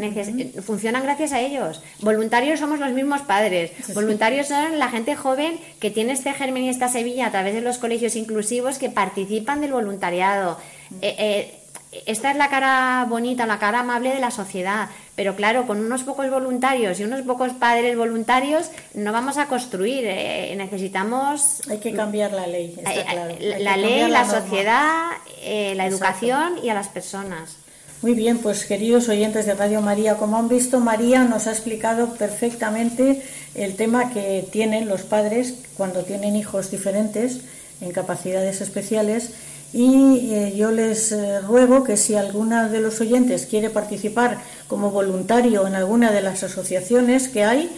funcionan gracias a ellos. Voluntarios somos los mismos padres, voluntarios son la gente joven que tiene este germen y esta Sevilla a través de los colegios inclusivos que participan del voluntariado. Eh, eh, esta es la cara bonita, la cara amable de la sociedad, pero claro, con unos pocos voluntarios y unos pocos padres voluntarios no vamos a construir, eh, necesitamos... Hay que cambiar la ley, está claro. la ley, la, sociedad, eh, la educación y a las personas. Muy bien, pues queridos oyentes de Radio María, como han visto, María nos ha explicado perfectamente el tema que tienen los padres cuando tienen hijos diferentes en capacidades especiales y eh, yo les eh, ruego que si alguna de los oyentes quiere participar como voluntario en alguna de las asociaciones que hay,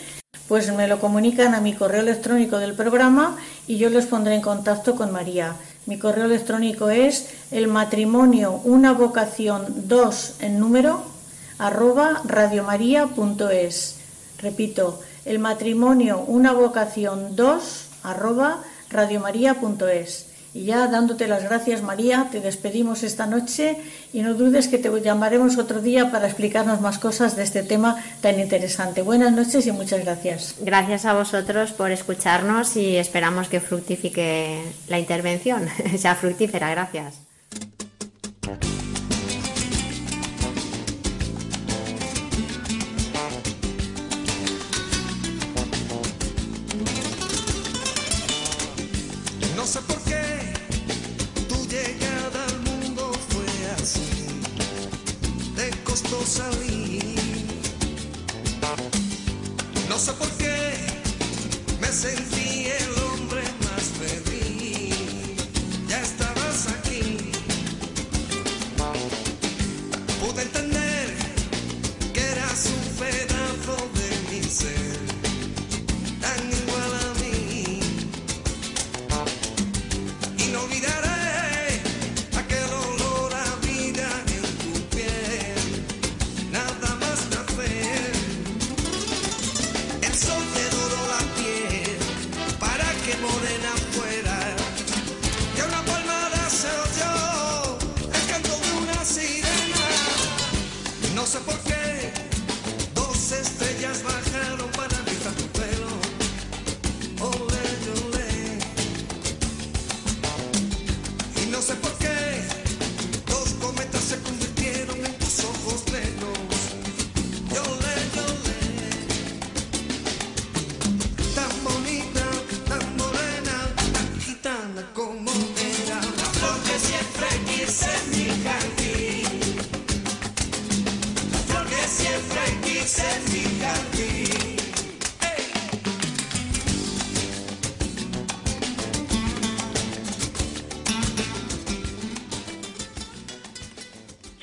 pues me lo comunican a mi correo electrónico del programa y yo les pondré en contacto con María. Mi correo electrónico es el matrimonio una vocación 2 en número arroba radiomaria.es. Repito, el matrimonio una vocación 2 arroba radiomaria.es. Y ya dándote las gracias, María, te despedimos esta noche y no dudes que te llamaremos otro día para explicarnos más cosas de este tema tan interesante. Buenas noches y muchas gracias. Gracias a vosotros por escucharnos y esperamos que fructifique la intervención, sea fructífera. Gracias.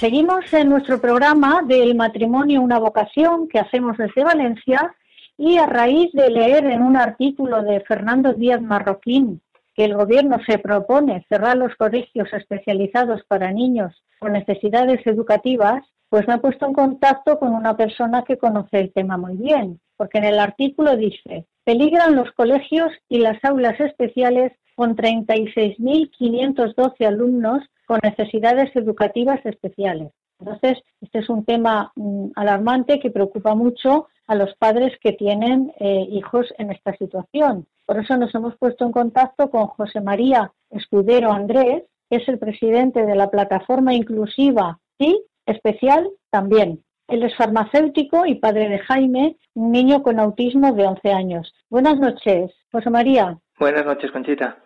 Seguimos en nuestro programa del matrimonio una vocación que hacemos desde Valencia y a raíz de leer en un artículo de Fernando Díaz Marroquín que el gobierno se propone cerrar los colegios especializados para niños con necesidades educativas, pues me he puesto en contacto con una persona que conoce el tema muy bien, porque en el artículo dice, peligran los colegios y las aulas especiales con 36.512 alumnos con necesidades educativas especiales. Entonces, este es un tema mm, alarmante que preocupa mucho a los padres que tienen eh, hijos en esta situación. Por eso nos hemos puesto en contacto con José María Escudero Andrés, que es el presidente de la plataforma inclusiva Sí, especial también. Él es farmacéutico y padre de Jaime, un niño con autismo de 11 años. Buenas noches, José María. Buenas noches, Conchita.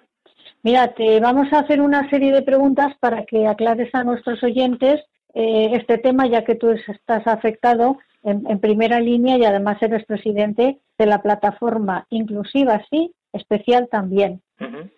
Mira, te vamos a hacer una serie de preguntas para que aclares a nuestros oyentes eh, este tema, ya que tú estás afectado en, primera línea y además eres presidente de la plataforma inclusiva, sí, especial también.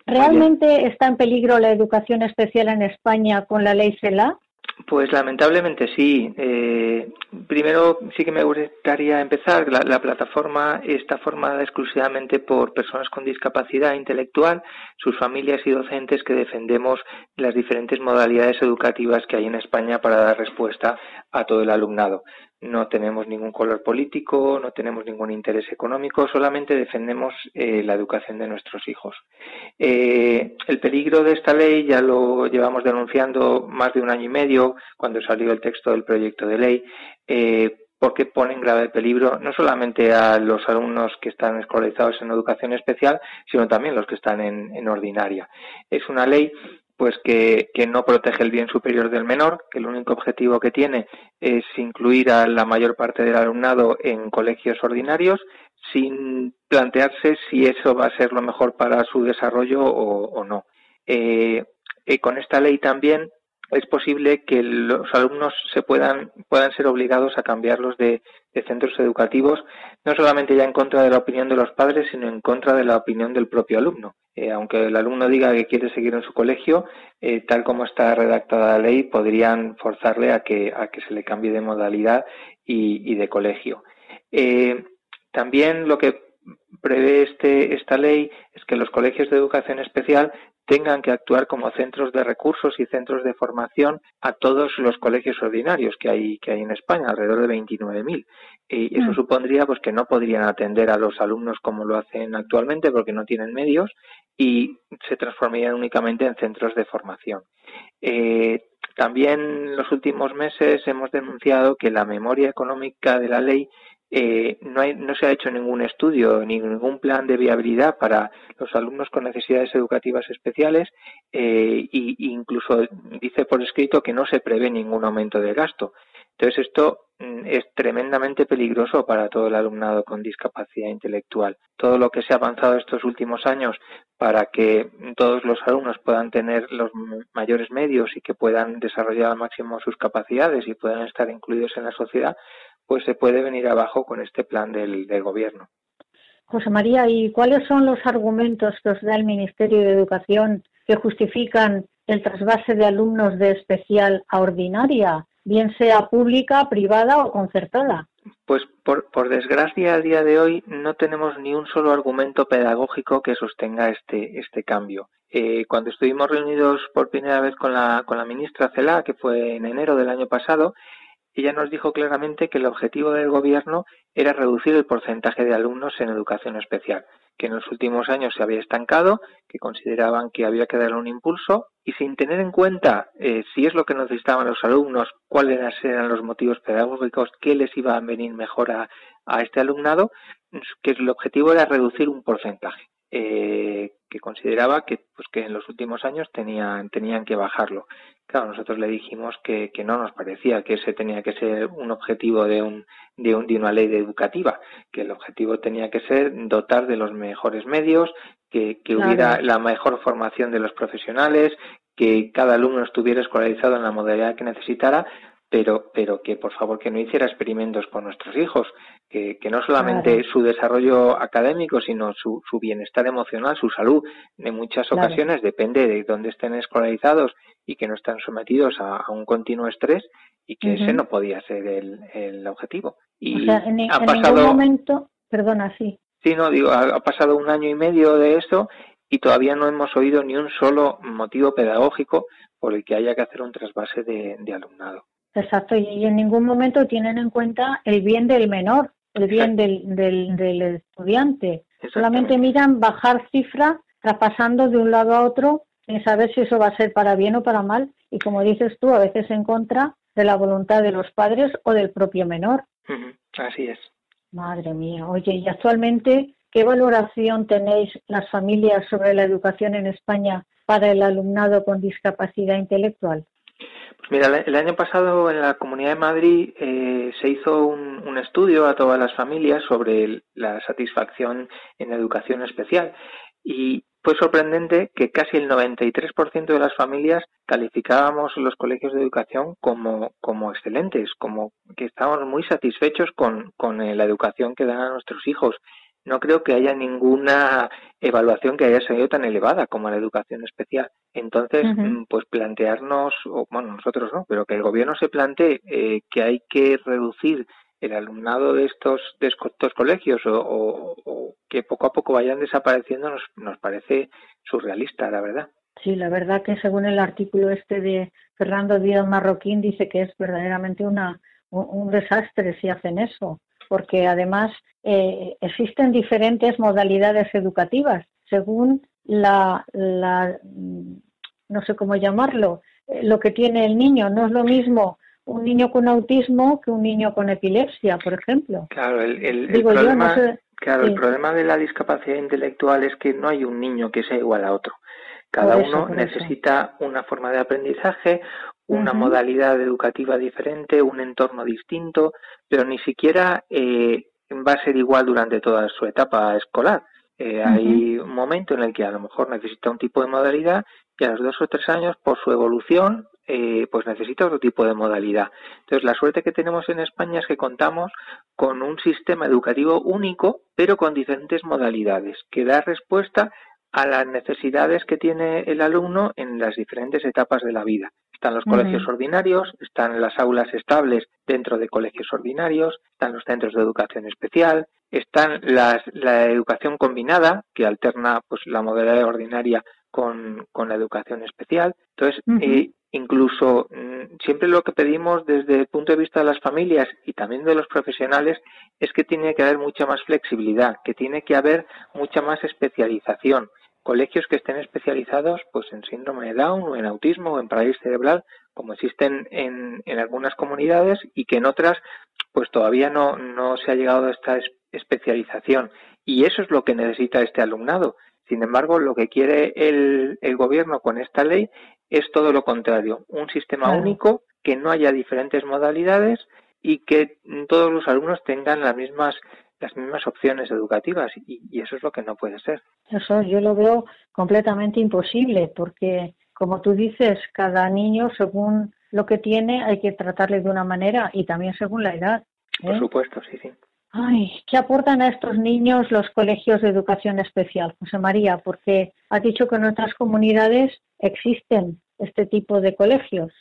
¿Realmente está en peligro la educación especial en España con la ley CELA? Pues lamentablemente sí. Eh, primero sí que me gustaría empezar. La, plataforma está formada exclusivamente por personas con discapacidad intelectual, sus familias y docentes que defendemos las diferentes modalidades educativas que hay en España para dar respuesta a todo el alumnado no tenemos ningún color político, no tenemos ningún interés económico, solamente defendemos eh, la educación de nuestros hijos. Eh, el peligro de esta ley ya lo llevamos denunciando más de un año y medio cuando salió el texto del proyecto de ley. Eh, porque pone en grave peligro no solamente a los alumnos que están escolarizados en educación especial, sino también los que están en, en ordinaria. Es una ley pues que, no protege el bien superior del menor, que el único objetivo que tiene es incluir a la mayor parte del alumnado en colegios ordinarios sin plantearse si eso va a ser lo mejor para su desarrollo o, no. Eh, con esta ley también es posible que los alumnos se puedan, puedan ser obligados a cambiarlos de, centros educativos, no solamente ya en contra de la opinión de los padres, sino en contra de la opinión del propio alumno. Eh, aunque el alumno diga que quiere seguir en su colegio, eh, tal como está redactada la ley, podrían forzarle a que, a que se le cambie de modalidad y, de colegio. Eh, también lo que prevé este, esta ley es que los colegios de educación especial tengan que actuar como centros de recursos y centros de formación a todos los colegios ordinarios que hay que hay en España, alrededor de 29.000. Y eso mm. supondría pues que no podrían atender a los alumnos como lo hacen actualmente porque no tienen medios y se transformarían únicamente en centros de formación. Eh, también en los últimos meses hemos denunciado que la memoria económica de la ley eh, no, no, se ha hecho ningún estudio ni ningún plan de viabilidad para los alumnos con necesidades educativas especiales e incluso dice por escrito que no se prevé ningún aumento de gasto. Entonces esto mm, es tremendamente peligroso para todo el alumnado con discapacidad intelectual. Todo lo que se ha avanzado estos últimos años para que todos los alumnos puedan tener los mayores medios y que puedan desarrollar al máximo sus capacidades y puedan estar incluidos en la sociedad, pues se puede venir abajo con este plan del, del gobierno. José María, ¿y cuáles son los argumentos que os da el Ministerio de Educación que justifican el trasvase de alumnos de especial a ordinaria, bien sea pública, privada o concertada? Pues por, por, desgracia a día de hoy no tenemos ni un solo argumento pedagógico que sostenga este, este cambio. Eh, cuando estuvimos reunidos por primera vez con la, con la ministra Celá, que fue en enero del año pasado, ella nos dijo claramente que el objetivo del gobierno era reducir el porcentaje de alumnos en educación especial, que en los últimos años se había estancado, que consideraban que había que darle un impulso y sin tener en cuenta eh, si es lo que necesitaban los alumnos, cuáles eran los motivos pedagógicos, qué les iba a venir mejor a, a este alumnado, que el objetivo era reducir un porcentaje. Eh, que consideraba que, pues, que en los últimos años tenían, tenían que bajarlo. Claro, nosotros le dijimos que, que no nos parecía que ese tenía que ser un objetivo de, un, de, un, de una ley educativa, que el objetivo tenía que ser dotar de los mejores medios, que, que hubiera la mejor formación de los profesionales, que cada alumno estuviera escolarizado en la modalidad que necesitara, pero, pero que por favor que no hiciera experimentos con nuestros hijos, que, que no solamente su desarrollo académico, sino su, su, bienestar emocional, su salud, en muchas claro. ocasiones depende de dónde estén escolarizados y que no están sometidos a, a un continuo estrés y que uh -huh. ese no podía ser el, el objetivo. Y o sea, en, ha en pasado, ningún momento, perdona, sí. Sí, no, digo, ha, ha pasado un año y medio de eso y todavía no hemos oído ni un solo motivo pedagógico por el que haya que hacer un trasvase de, de alumnado. Exacto, y en ningún momento tienen en cuenta el bien del menor, el bien del, del, del, estudiante. Solamente miran bajar cifra, traspasando de un lado a otro, sin saber si eso va a ser para bien o para mal, y como dices tú, a veces en contra de la voluntad de los padres o del propio menor. Uh -huh. Así es. Madre mía, oye, y actualmente, ¿qué valoración tenéis las familias sobre la educación en España para el alumnado con discapacidad intelectual? Pues mira, el año pasado en la Comunidad de Madrid eh, se hizo un, estudio a todas las familias sobre la satisfacción en educación especial y fue sorprendente que casi el 93% de las familias calificábamos los colegios de educación como, como excelentes, como que estábamos muy satisfechos con, con la educación que dan a nuestros hijos no creo que haya ninguna evaluación que haya salido tan elevada como la educación especial. Entonces, uh -huh. pues plantearnos, o, bueno, nosotros no, pero que el gobierno se plantee eh, que hay que reducir el alumnado de estos, de estos colegios o, o, o, que poco a poco vayan desapareciendo nos, nos parece surrealista, la verdad. Sí, la verdad que según el artículo este de Fernando Díaz Marroquín dice que es verdaderamente una, un, un desastre si hacen eso porque además eh, existen diferentes modalidades educativas según la, la, no sé cómo llamarlo, eh, lo que tiene el niño. No es lo mismo un niño con autismo que un niño con epilepsia, por ejemplo. Claro, el, el, el problema, yo, no sé, claro, sí. el problema de la discapacidad intelectual es que no hay un niño que sea igual a otro. Cada eso, uno necesita una forma de aprendizaje, una uh -huh. modalidad educativa diferente, un entorno distinto, pero ni siquiera eh, va a ser igual durante toda su etapa escolar. Eh, uh -huh. Hay un momento en el que a lo mejor necesita un tipo de modalidad y a los dos o tres años, por su evolución, eh, pues necesita otro tipo de modalidad. Entonces, la suerte que tenemos en España es que contamos con un sistema educativo único, pero con diferentes modalidades, que da respuesta a las necesidades que tiene el alumno en las diferentes etapas de la vida. Están los colegios uh -huh. ordinarios, están las aulas estables dentro de colegios ordinarios, están los centros de educación especial, están las, la educación combinada, que alterna pues la modalidad ordinaria con, con la educación especial. Entonces, uh -huh. eh, incluso mm, siempre lo que pedimos desde el punto de vista de las familias y también de los profesionales es que tiene que haber mucha más flexibilidad, que tiene que haber mucha más especialización colegios que estén especializados pues en síndrome de Down o en autismo o en parálisis cerebral como existen en, en algunas comunidades y que en otras pues todavía no, no se ha llegado a esta especialización y eso es lo que necesita este alumnado. Sin embargo, lo que quiere el, el gobierno con esta ley es todo lo contrario, un sistema claro. único, que no haya diferentes modalidades y que todos los alumnos tengan las mismas las mismas opciones educativas y, y, eso es lo que no puede ser. Eso yo lo veo completamente imposible porque, como tú dices, cada niño según lo que tiene hay que tratarle de una manera y también según la edad. Por supuesto, sí, sí. Ay, ¿qué aportan a estos niños los colegios de educación especial, José María? Porque has dicho que en otras comunidades existen este tipo de colegios.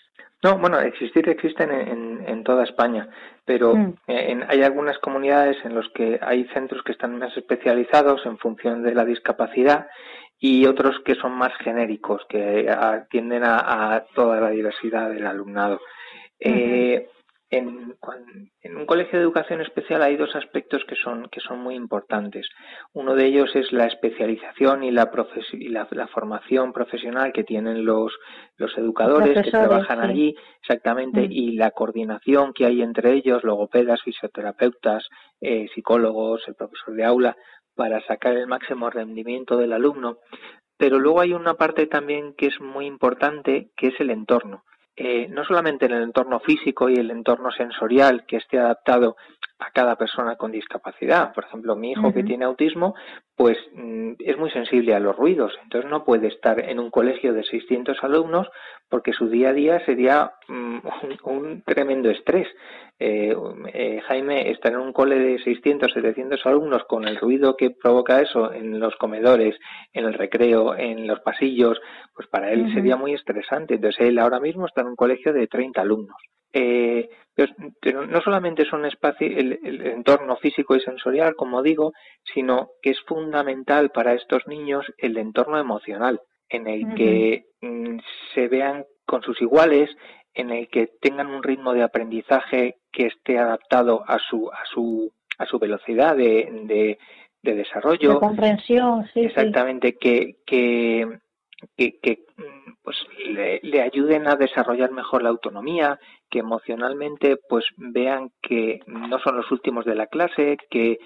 No, bueno, existir existen en, en toda España, pero mm. en, hay algunas comunidades en las que hay centros que están más especializados en función de la discapacidad y otros que son más genéricos, que atienden a, toda la diversidad del alumnado. eh, en, en, un colegio de educación especial hay dos aspectos que son, que son muy importantes. Uno de ellos es la especialización y la, y la, formación profesional que tienen los, los educadores que trabajan allí, exactamente, mm. y la coordinación que hay entre ellos, logopedas, fisioterapeutas, eh, psicólogos, el profesor de aula, para sacar el máximo rendimiento del alumno. Pero luego hay una parte también que es muy importante, que es el entorno. Eh, no solamente en el entorno físico y el entorno sensorial que esté adaptado a cada persona con discapacidad. Por ejemplo, mi hijo que tiene autismo, pues mm, es muy sensible a los ruidos, entonces no puede estar en un colegio de 600 alumnos porque su día a día sería mm, un, tremendo estrés. Eh, eh, Jaime, estar en un cole de 600, 700 alumnos con el ruido que provoca eso en los comedores, en el recreo, en los pasillos, pues para él sería muy estresante. Entonces él ahora mismo está en un colegio de 30 alumnos. Eh, no solamente son espacio, el, entorno físico y sensorial, como digo, sino que es fundamental para estos niños el entorno emocional, en el que mm, se vean con sus iguales, en el que tengan un ritmo de aprendizaje que esté adaptado a su a su a su velocidad de, de, desarrollo. De comprensión, sí. Exactamente, Que, que, que, mm, pues le, ayuden a desarrollar mejor la autonomía, que emocionalmente pues vean que no son los últimos de la clase, que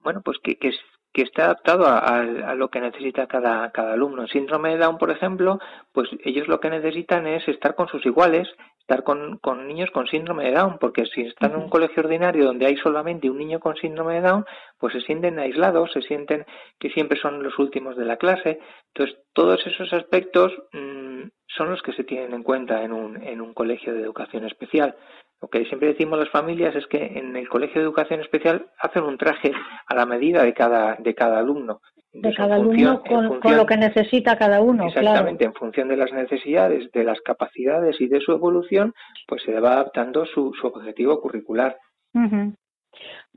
bueno pues que, que, que esté adaptado a, lo que necesita cada, cada alumno. En síndrome de Down, por ejemplo, pues ellos lo que necesitan es estar con sus iguales, estar con, con niños con síndrome de Down, porque si están en un colegio ordinario donde hay solamente un niño con síndrome de Down, pues se sienten aislados, se sienten que siempre son los últimos de la clase. Entonces, todos esos aspectos mmm, son los que se tienen en cuenta en un, en un colegio de educación especial. Lo que siempre decimos las familias es que en el colegio de educación especial hacen un traje a la medida de cada, de cada alumno. De cada alumno con, lo que necesita cada uno. Exactamente, en función de las necesidades, de las capacidades y de su evolución, pues se va adaptando su, su objetivo curricular.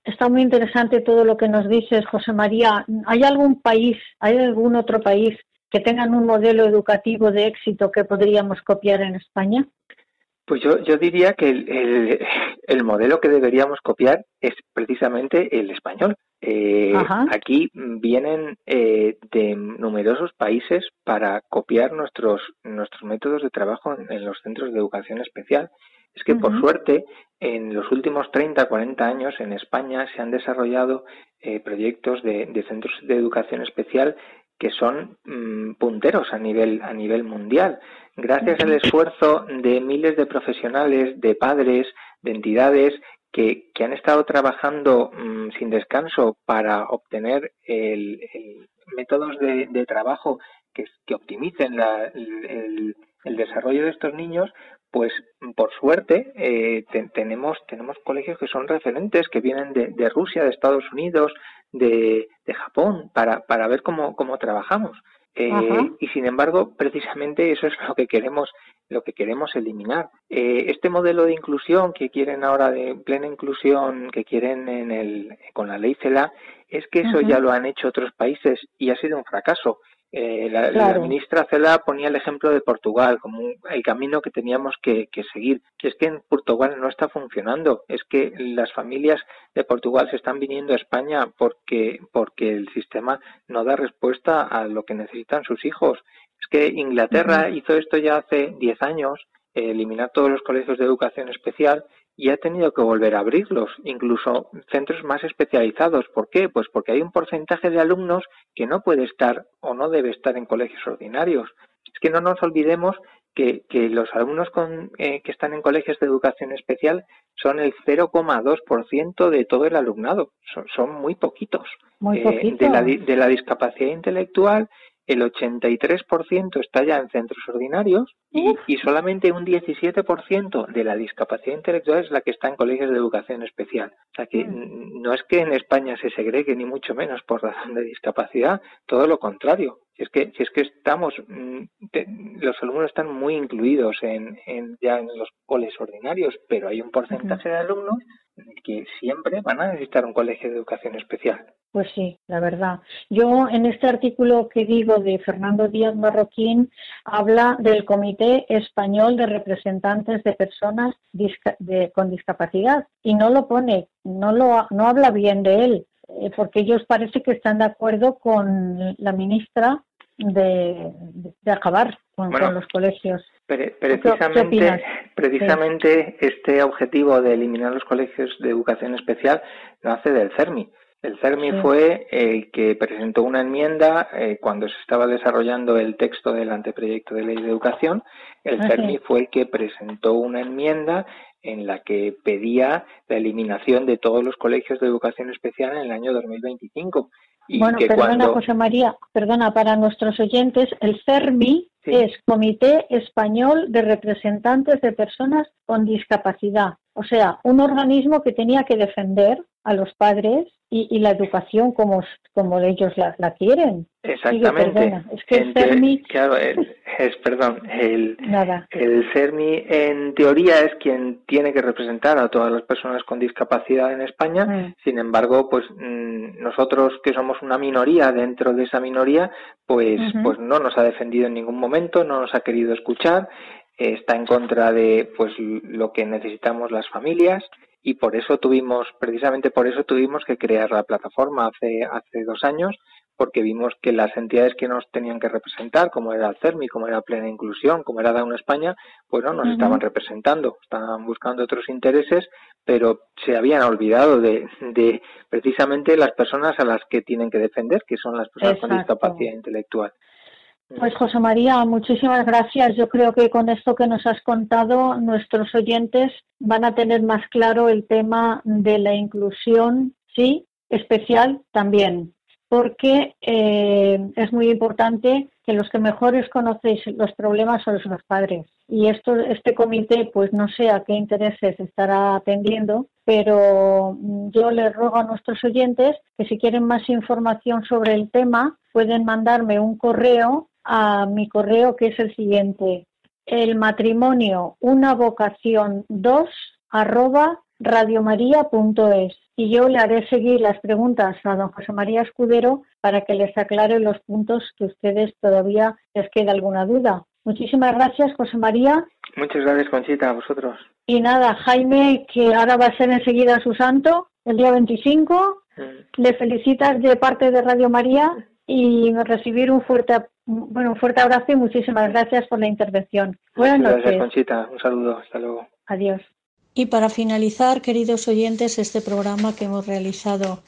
Está muy interesante todo lo que nos dices, José María. ¿Hay algún país, hay algún otro país que tengan un modelo educativo de éxito que podríamos copiar en España? Pues yo, yo diría que el, el, modelo que deberíamos copiar es precisamente el español. Eh, aquí vienen eh, de numerosos países para copiar nuestros, nuestros métodos de trabajo en, los centros de educación especial. Es que, por suerte, en los últimos 30, 40 años en España se han desarrollado eh, proyectos de, de, centros de educación especial que son mm, punteros a nivel, a nivel mundial. Gracias al esfuerzo de miles de profesionales, de padres, de entidades que, que han estado trabajando mm, sin descanso para obtener el, métodos de, trabajo que, optimicen el, el, desarrollo de estos niños, pues por suerte eh, tenemos tenemos colegios que son referentes que vienen de, de Rusia de Estados Unidos de, de Japón para, para ver cómo, cómo trabajamos. Eh, y sin embargo, precisamente eso es lo que queremos, lo que queremos eliminar. Eh, este modelo de inclusión que quieren ahora de plena inclusión, que quieren en el, con la ley CELA, es que eso ya lo han hecho otros países y ha sido un fracaso. Eh, la, ministra Cela ponía el ejemplo de Portugal como el camino que teníamos que, seguir. Que es que en Portugal no está funcionando. Es que las familias de Portugal se están viniendo a España porque, porque el sistema no da respuesta a lo que necesitan sus hijos. Es que Inglaterra hizo esto ya hace 10 años, eliminar todos los colegios de educación especial y ha tenido que volver a abrirlos, incluso centros más especializados. ¿Por qué? Pues porque hay un porcentaje de alumnos que no puede estar o no debe estar en colegios ordinarios. Es que no nos olvidemos que, los alumnos con, eh, que están en colegios de educación especial son el 0,2% de todo el alumnado. Son, muy poquitos. Muy eh, de, la, de la discapacidad intelectual el 83% está ya en centros ordinarios y, y solamente un 17% de la discapacidad intelectual es la que está en colegios de educación especial. O sea que mm. no es que en España se segregue ni mucho menos por razón de discapacidad, todo lo contrario. Si es que, si es que estamos, mm, los alumnos están muy incluidos en, ya en los coles ordinarios, pero hay un porcentaje de alumnos que siempre van a necesitar un colegio de educación especial. Pues sí, la verdad. Yo en este artículo que digo de Fernando Díaz Marroquín habla del Comité Español de Representantes de Personas con Discapacidad y no lo pone, no lo no habla bien de él, eh, porque ellos parece que están de acuerdo con la ministra de, acabar con, los colegios. precisamente, precisamente este objetivo de eliminar los colegios de educación especial nace del CERMI. El CERMI fue el que presentó una enmienda eh, cuando se estaba desarrollando el texto del anteproyecto de ley de educación. El CERMI fue el que presentó una enmienda en la que pedía la eliminación de todos los colegios de educación especial en el año 2025 bueno, perdona, José María, perdona, para nuestros oyentes, el CERMI es Comité Español de Representantes de Personas con Discapacidad, o sea, un organismo que tenía que defender a los padres y, la educación como, como ellos la, quieren. Exactamente. es que el CERMI... Claro, es, perdón, el, el CERMI en teoría es quien tiene que representar a todas las personas con discapacidad en España, mm. sin embargo, pues mm, nosotros que somos una minoría dentro de esa minoría, pues, pues no nos ha defendido en ningún momento, no nos ha querido escuchar, está en contra de pues lo que necesitamos las familias y por eso tuvimos, precisamente por eso tuvimos que crear la plataforma hace, hace dos años, porque vimos que las entidades que nos tenían que representar, como era el CERMI, como era Plena Inclusión, como era Down España, pues no nos estaban representando, estaban buscando otros intereses, pero se habían olvidado de, de precisamente las personas a las que tienen que defender, que son las personas con discapacidad intelectual. Pues José María, muchísimas gracias. Yo creo que con esto que nos has contado, nuestros oyentes van a tener más claro el tema de la inclusión, sí, especial también, porque eh, es muy importante que los que mejores conocéis los problemas son los padres. Y esto, este comité, pues no sé a qué intereses estará atendiendo, pero yo les ruego a nuestros oyentes que si quieren más información sobre el tema, pueden mandarme un correo a mi correo que es el siguiente, el matrimonio una vocación 2 arroba radiomaria.es y yo le haré seguir las preguntas a don José María Escudero para que les aclare los puntos que ustedes todavía les queda alguna duda. Muchísimas gracias, José María. Muchas gracias, Conchita, a vosotros. Y nada, Jaime, que ahora va a ser enseguida su santo, el día 25. Mm. Le felicitas de parte de Radio María y recibir un fuerte bueno, un fuerte abrazo y muchísimas gracias por la intervención. Buenas noches. Gracias, Conchita. Un saludo. Hasta luego. Adiós. Y para finalizar, queridos oyentes, este programa que hemos realizado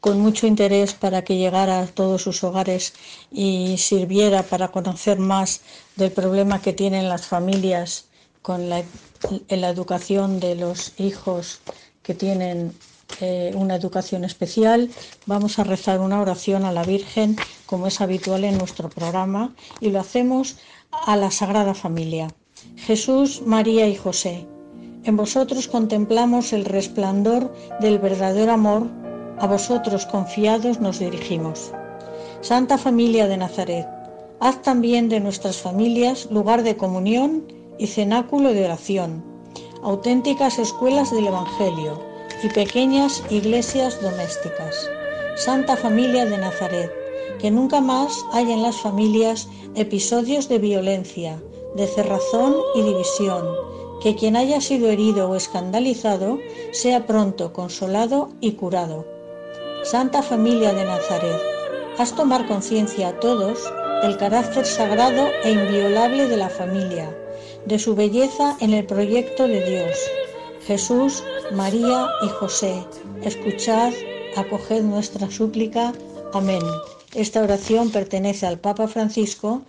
con mucho interés para que llegara a todos sus hogares y sirviera para conocer más del problema que tienen las familias con la, en la educación de los hijos que tienen eh, una educación especial, vamos a rezar una oración a la Virgen, como es habitual en nuestro programa, y lo hacemos a la Sagrada Familia. Jesús, María y José, en vosotros contemplamos el resplandor del verdadero amor, a vosotros confiados nos dirigimos. Santa Familia de Nazaret, haz también de nuestras familias lugar de comunión y cenáculo de oración, auténticas escuelas del Evangelio y pequeñas iglesias domésticas. Santa Familia de Nazaret, que nunca más haya en las familias episodios de violencia, de cerrazón y división, que quien haya sido herido o escandalizado sea pronto consolado y curado. Santa Familia de Nazaret, haz tomar conciencia a todos del carácter sagrado e inviolable de la familia, de su belleza en el proyecto de Dios Jesús, María y José, escuchad, acoged nuestra súplica. Amén. Esta oración pertenece al Papa Francisco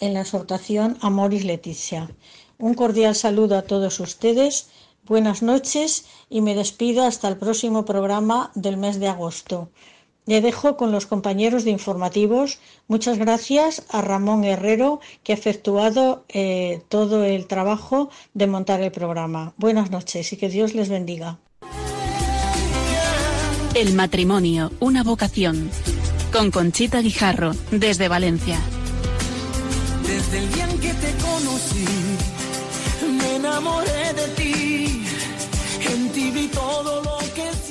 en la exhortación Amoris Leticia. Un cordial saludo a todos ustedes, buenas noches y me despido hasta el próximo programa del mes de agosto. Le dejo con los compañeros de informativos. Muchas gracias a Ramón Herrero, que ha efectuado eh, todo el trabajo de montar el programa. Buenas noches y que Dios les bendiga. El matrimonio, una vocación. Con Conchita Guijarro, desde Valencia. Desde el día en que te conocí, me enamoré de ti. En ti vi todo lo que